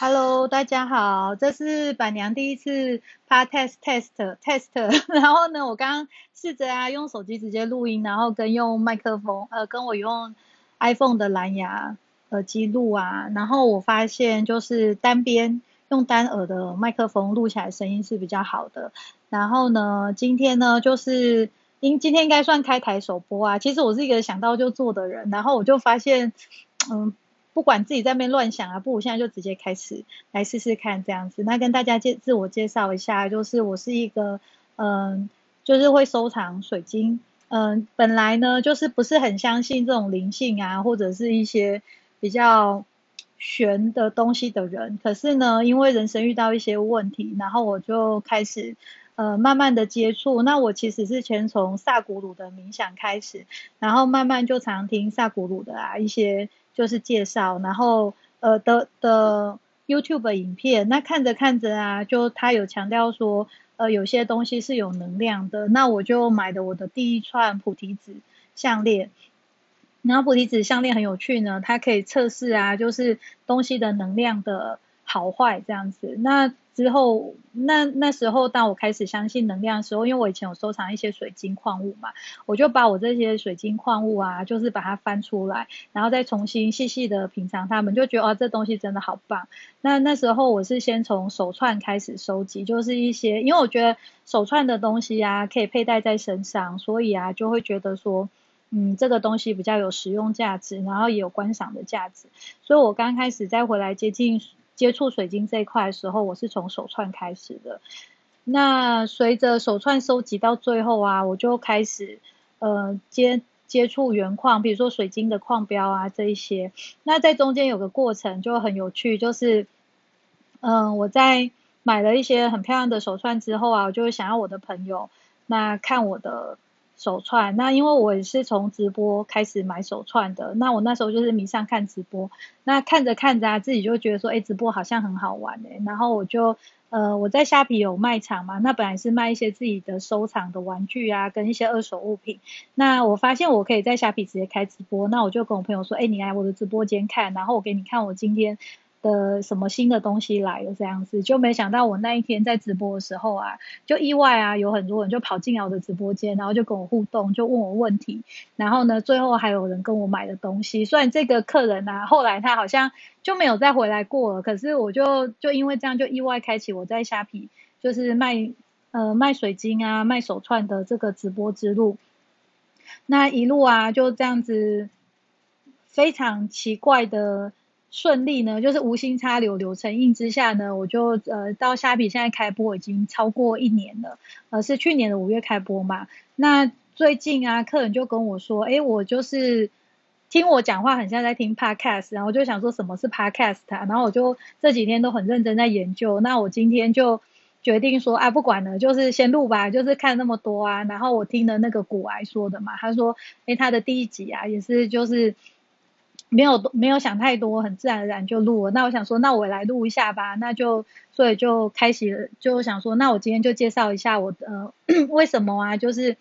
Hello，大家好，这是板娘第一次拍 test test test，然后呢，我刚刚试着啊用手机直接录音，然后跟用麦克风，呃，跟我用 iPhone 的蓝牙耳机录啊，然后我发现就是单边用单耳的麦克风录起来声音是比较好的。然后呢，今天呢就是应今天应该算开台首播啊，其实我是一个想到就做的人，然后我就发现，嗯。不管自己在那边乱想啊，不如现在就直接开始来试试看这样子。那跟大家介自我介绍一下，就是我是一个嗯，就是会收藏水晶。嗯，本来呢就是不是很相信这种灵性啊，或者是一些比较玄的东西的人。可是呢，因为人生遇到一些问题，然后我就开始呃慢慢的接触。那我其实是先从萨古鲁的冥想开始，然后慢慢就常听萨古鲁的啊一些。就是介绍，然后呃的的 YouTube 影片，那看着看着啊，就他有强调说，呃有些东西是有能量的，那我就买的我的第一串菩提子项链，然后菩提子项链很有趣呢，它可以测试啊，就是东西的能量的好坏这样子，那。之后，那那时候当我开始相信能量的时候，因为我以前有收藏一些水晶矿物嘛，我就把我这些水晶矿物啊，就是把它翻出来，然后再重新细细的品尝它们，就觉得哦，这东西真的好棒。那那时候我是先从手串开始收集，就是一些，因为我觉得手串的东西啊，可以佩戴在身上，所以啊，就会觉得说，嗯，这个东西比较有实用价值，然后也有观赏的价值，所以我刚开始再回来接近。接触水晶这一块的时候，我是从手串开始的。那随着手串收集到最后啊，我就开始呃接接触原矿，比如说水晶的矿标啊这一些。那在中间有个过程就很有趣，就是嗯我在买了一些很漂亮的手串之后啊，我就会想要我的朋友那看我的。手串，那因为我也是从直播开始买手串的，那我那时候就是迷上看直播，那看着看着啊，自己就觉得说，哎，直播好像很好玩哎，然后我就，呃，我在虾皮有卖场嘛，那本来是卖一些自己的收藏的玩具啊，跟一些二手物品，那我发现我可以在虾皮直接开直播，那我就跟我朋友说，哎，你来我的直播间看，然后我给你看我今天。的什么新的东西来了这样子，就没想到我那一天在直播的时候啊，就意外啊，有很多人就跑进来我的直播间，然后就跟我互动，就问我问题，然后呢，最后还有人跟我买的东西。虽然这个客人啊，后来他好像就没有再回来过了，可是我就就因为这样就意外开启我在虾皮就是卖呃卖水晶啊卖手串的这个直播之路。那一路啊就这样子非常奇怪的。顺利呢，就是无心插柳柳成荫之下呢，我就呃到虾皮现在开播已经超过一年了，呃是去年的五月开播嘛。那最近啊，客人就跟我说，哎，我就是听我讲话很像在听 podcast，然后我就想说什么是 podcast，然后我就这几天都很认真在研究。那我今天就决定说，啊不管了，就是先录吧，就是看那么多啊。然后我听了那个古癌说的嘛，他说，哎他的第一集啊也是就是。没有没有想太多，很自然而然就录了。那我想说，那我来录一下吧。那就所以就开始就想说，那我今天就介绍一下我的 为什么啊，就是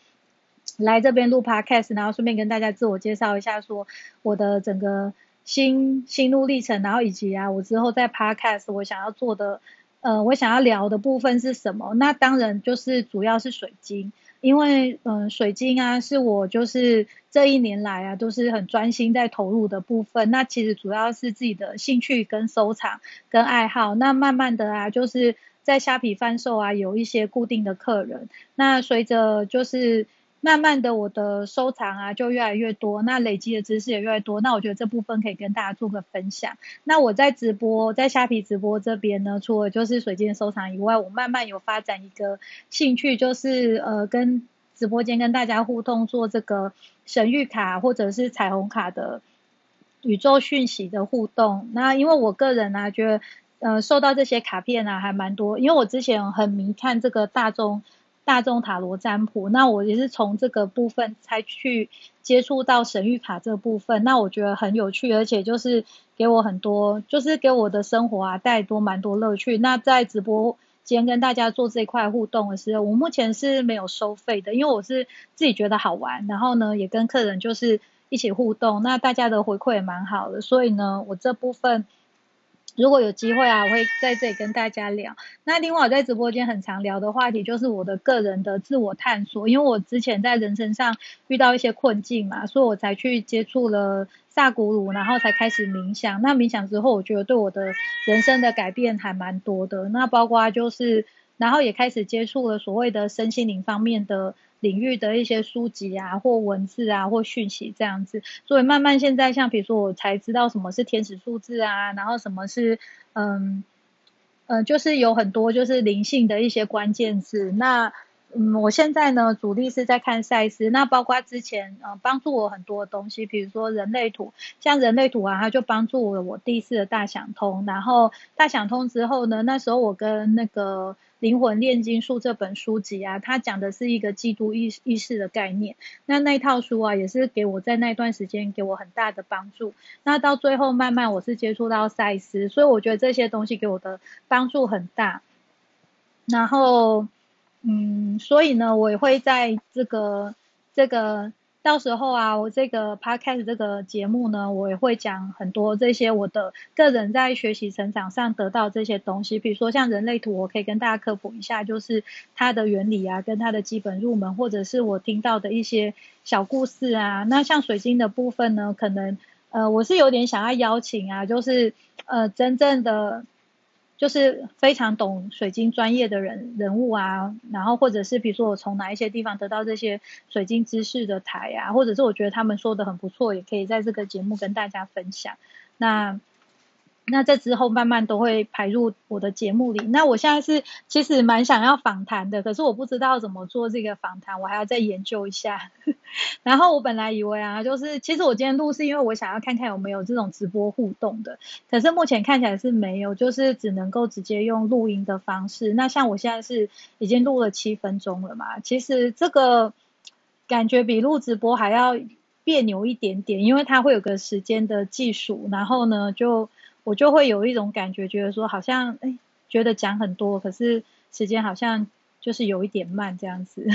来这边录 podcast，然后顺便跟大家自我介绍一下，说我的整个心心路历程，然后以及啊，我之后在 podcast 我想要做的，呃，我想要聊的部分是什么？那当然就是主要是水晶。因为嗯，水晶啊，是我就是这一年来啊，都是很专心在投入的部分。那其实主要是自己的兴趣跟收藏跟爱好。那慢慢的啊，就是在虾皮贩售啊，有一些固定的客人。那随着就是。慢慢的，我的收藏啊就越来越多，那累积的知识也越来越多。那我觉得这部分可以跟大家做个分享。那我在直播，在虾皮直播这边呢，除了就是水晶收藏以外，我慢慢有发展一个兴趣，就是呃跟直播间跟大家互动，做这个神谕卡或者是彩虹卡的宇宙讯息的互动。那因为我个人呢，觉得呃收到这些卡片啊还蛮多，因为我之前很迷看这个大众。大众塔罗占卜，那我也是从这个部分才去接触到神谕卡这部分，那我觉得很有趣，而且就是给我很多，就是给我的生活啊带多蛮多乐趣。那在直播间跟大家做这一块互动的时候，我目前是没有收费的，因为我是自己觉得好玩，然后呢也跟客人就是一起互动，那大家的回馈也蛮好的，所以呢我这部分如果有机会啊，我会在这里跟大家聊。那另外我在直播间很常聊的话题就是我的个人的自我探索，因为我之前在人生上遇到一些困境嘛，所以我才去接触了萨古鲁，然后才开始冥想。那冥想之后，我觉得对我的人生的改变还蛮多的。那包括就是，然后也开始接触了所谓的身心灵方面的。领域的一些书籍啊，或文字啊，或讯息这样子，所以慢慢现在像比如说我才知道什么是天使数字啊，然后什么是嗯嗯，就是有很多就是灵性的一些关键字。那嗯，我现在呢主力是在看赛斯，那包括之前嗯帮助我很多东西，比如说人类图，像人类图啊，它就帮助了我第一次的大想通，然后大想通之后呢，那时候我跟那个。灵魂炼金术这本书籍啊，它讲的是一个基督意意识的概念。那那套书啊，也是给我在那段时间给我很大的帮助。那到最后慢慢我是接触到赛斯，所以我觉得这些东西给我的帮助很大。然后，嗯，所以呢，我也会在这个这个。到时候啊，我这个 podcast 这个节目呢，我也会讲很多这些我的个人在学习成长上得到这些东西，比如说像人类图，我可以跟大家科普一下，就是它的原理啊，跟它的基本入门，或者是我听到的一些小故事啊。那像水晶的部分呢，可能呃，我是有点想要邀请啊，就是呃，真正的。就是非常懂水晶专业的人人物啊，然后或者是比如说我从哪一些地方得到这些水晶知识的台啊，或者是我觉得他们说的很不错，也可以在这个节目跟大家分享。那。那这之后慢慢都会排入我的节目里。那我现在是其实蛮想要访谈的，可是我不知道怎么做这个访谈，我还要再研究一下。然后我本来以为啊，就是其实我今天录是因为我想要看看有没有这种直播互动的，可是目前看起来是没有，就是只能够直接用录音的方式。那像我现在是已经录了七分钟了嘛，其实这个感觉比录直播还要别扭一点点，因为它会有个时间的计数，然后呢就。我就会有一种感觉，觉得说好像哎，觉得讲很多，可是时间好像就是有一点慢这样子。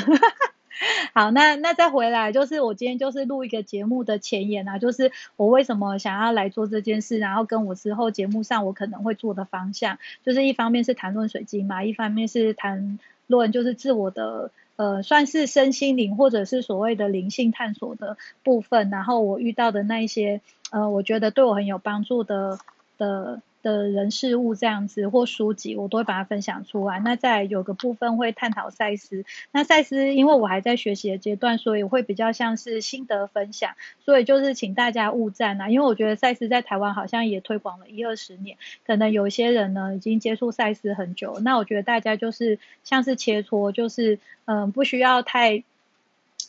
好，那那再回来，就是我今天就是录一个节目的前言啊，就是我为什么想要来做这件事，然后跟我之后节目上我可能会做的方向，就是一方面是谈论水晶嘛，一方面是谈论就是自我的呃，算是身心灵或者是所谓的灵性探索的部分，然后我遇到的那一些呃，我觉得对我很有帮助的。的的人事物这样子或书籍，我都会把它分享出来。那再有个部分会探讨赛斯。那赛斯因为我还在学习的阶段，所以会比较像是心得分享。所以就是请大家勿赞啊，因为我觉得赛斯在台湾好像也推广了一二十年，可能有些人呢已经接触赛斯很久。那我觉得大家就是像是切磋，就是嗯不需要太。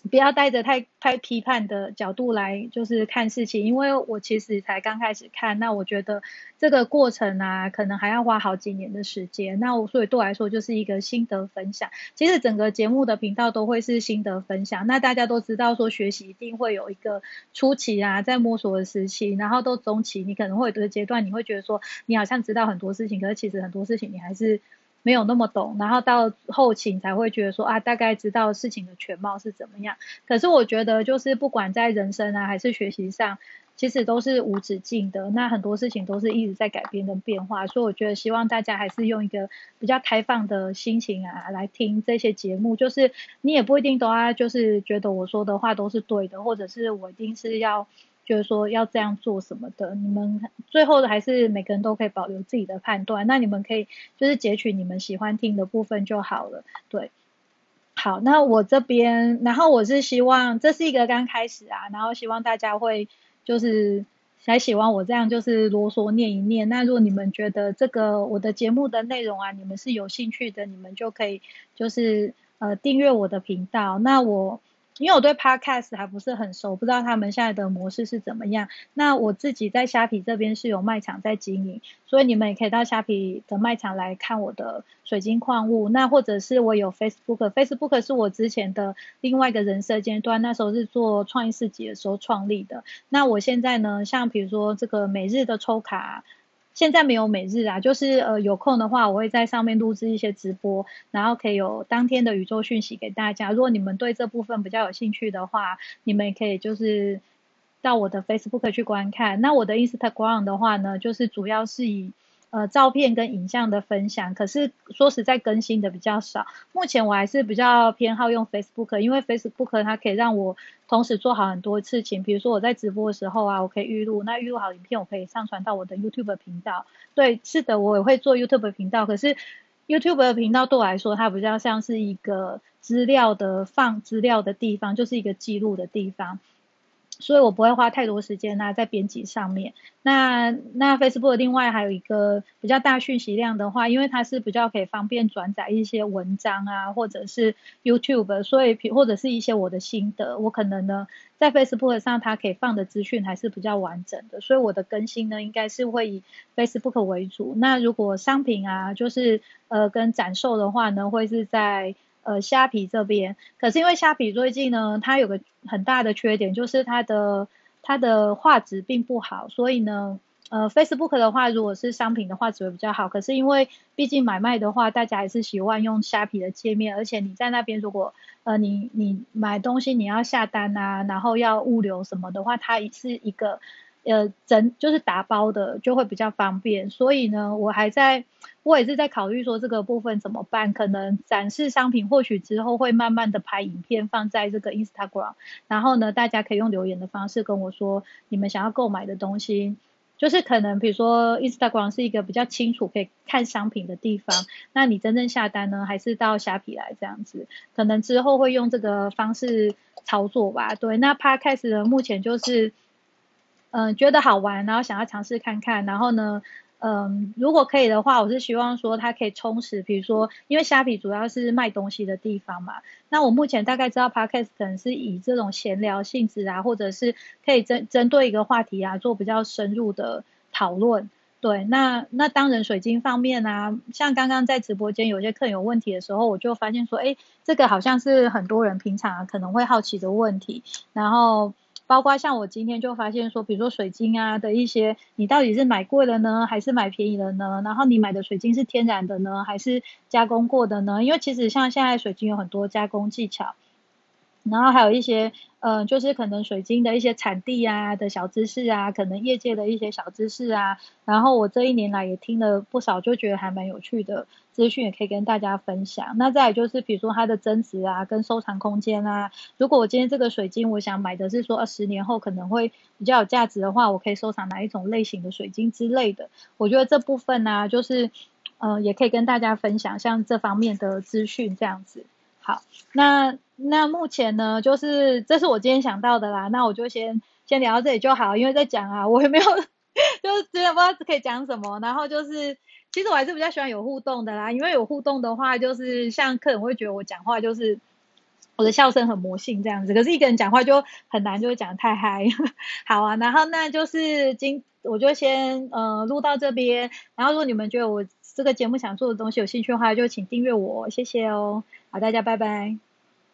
不要带着太太批判的角度来就是看事情，因为我其实才刚开始看，那我觉得这个过程啊，可能还要花好几年的时间。那我所以对我来说就是一个心得分享。其实整个节目的频道都会是心得分享。那大家都知道说学习一定会有一个初期啊，在摸索的时期，然后到中期，你可能会有个阶段，你会觉得说你好像知道很多事情，可是其实很多事情你还是。没有那么懂，然后到后期才会觉得说啊，大概知道事情的全貌是怎么样。可是我觉得，就是不管在人生啊，还是学习上，其实都是无止境的。那很多事情都是一直在改变跟变化，所以我觉得希望大家还是用一个比较开放的心情啊来听这些节目。就是你也不一定都要就是觉得我说的话都是对的，或者是我一定是要。就是说要这样做什么的，你们最后的还是每个人都可以保留自己的判断。那你们可以就是截取你们喜欢听的部分就好了。对，好，那我这边，然后我是希望这是一个刚开始啊，然后希望大家会就是还喜欢我这样就是啰嗦念一念。那如果你们觉得这个我的节目的内容啊，你们是有兴趣的，你们就可以就是呃订阅我的频道。那我。因为我对 Podcast 还不是很熟，不知道他们现在的模式是怎么样。那我自己在虾皮这边是有卖场在经营，所以你们也可以到虾皮的卖场来看我的水晶矿物。那或者是我有 Facebook，Facebook 是我之前的另外一个人设阶段，那时候是做创意市集的时候创立的。那我现在呢，像比如说这个每日的抽卡。现在没有每日啊，就是呃有空的话，我会在上面录制一些直播，然后可以有当天的宇宙讯息给大家。如果你们对这部分比较有兴趣的话，你们也可以就是到我的 Facebook 去观看。那我的 Instagram 的话呢，就是主要是以呃照片跟影像的分享，可是说实在更新的比较少。目前我还是比较偏好用 Facebook，因为 Facebook 它可以让我同时做好很多事情，比如说我在直播的时候啊，我可以预录，那预录好影片我可以上传到我的 YouTube 频道。对，是的，我也会做 YouTube 频道，可是 YouTube 的频道对我来说，它比较像是一个资料的放资料的地方，就是一个记录的地方。所以我不会花太多时间啊在编辑上面。那那 Facebook 另外还有一个比较大讯息量的话，因为它是比较可以方便转载一些文章啊，或者是 YouTube，所以或者是一些我的心得，我可能呢在 Facebook 上它可以放的资讯还是比较完整的，所以我的更新呢应该是会以 Facebook 为主。那如果商品啊，就是呃跟展售的话呢，会是在。呃，虾皮这边，可是因为虾皮最近呢，它有个很大的缺点，就是它的它的画质并不好，所以呢，呃，Facebook 的话，如果是商品的画质会比较好，可是因为毕竟买卖的话，大家还是习惯用虾皮的界面，而且你在那边如果呃你你买东西你要下单啊，然后要物流什么的话，它是一个。呃，整就是打包的就会比较方便，所以呢，我还在，我也是在考虑说这个部分怎么办。可能展示商品，或许之后会慢慢的拍影片放在这个 Instagram，然后呢，大家可以用留言的方式跟我说你们想要购买的东西，就是可能比如说 Instagram 是一个比较清楚可以看商品的地方，那你真正下单呢，还是到虾皮来这样子？可能之后会用这个方式操作吧。对，那 Podcast 呢，目前就是。嗯，觉得好玩，然后想要尝试看看，然后呢，嗯，如果可以的话，我是希望说它可以充实，比如说，因为虾皮主要是卖东西的地方嘛，那我目前大概知道 Podcast 是以这种闲聊性质啊，或者是可以针针对一个话题啊做比较深入的讨论，对，那那当然水晶方面啊，像刚刚在直播间有些客人有问题的时候，我就发现说，哎，这个好像是很多人平常可能会好奇的问题，然后。包括像我今天就发现说，比如说水晶啊的一些，你到底是买贵了呢，还是买便宜了呢？然后你买的水晶是天然的呢，还是加工过的呢？因为其实像现在水晶有很多加工技巧。然后还有一些，呃，就是可能水晶的一些产地啊的小知识啊，可能业界的一些小知识啊。然后我这一年来也听了不少，就觉得还蛮有趣的资讯，也可以跟大家分享。那再就是，比如说它的增值啊，跟收藏空间啊。如果我今天这个水晶，我想买的是说，二十年后可能会比较有价值的话，我可以收藏哪一种类型的水晶之类的。我觉得这部分呢，就是，呃，也可以跟大家分享像这方面的资讯这样子。好，那那目前呢，就是这是我今天想到的啦。那我就先先聊到这里就好，因为在讲啊，我也没有，就是真的不知道可以讲什么。然后就是，其实我还是比较喜欢有互动的啦，因为有互动的话，就是像客人会觉得我讲话就是我的笑声很魔性这样子。可是一个人讲话就很难，就会讲太嗨。好啊，然后那就是今我就先呃录到这边。然后如果你们觉得我这个节目想做的东西有兴趣的话，就请订阅我，谢谢哦。好，大家拜拜。